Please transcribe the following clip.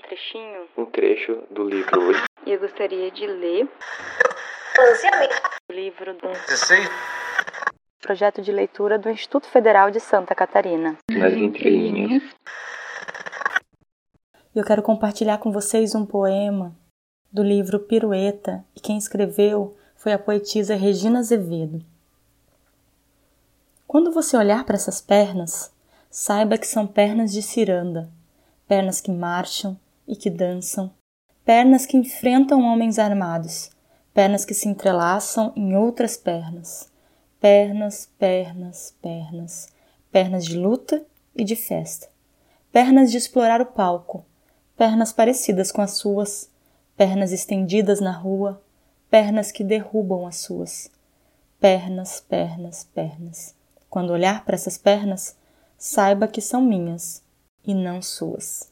trechinho, um trecho do livro e eu gostaria de ler o livro do projeto de leitura do Instituto Federal de Santa Catarina. Nas entrelinhas. Eu quero compartilhar com vocês um poema do livro Pirueta, e quem escreveu foi a poetisa Regina Azevedo. Quando você olhar para essas pernas, saiba que são pernas de ciranda, pernas que marcham e que dançam, pernas que enfrentam homens armados, pernas que se entrelaçam em outras pernas, pernas, pernas, pernas, pernas de luta e de festa, pernas de explorar o palco, pernas parecidas com as suas, pernas estendidas na rua, pernas que derrubam as suas, pernas, pernas, pernas. Quando olhar para essas pernas, saiba que são minhas e não suas.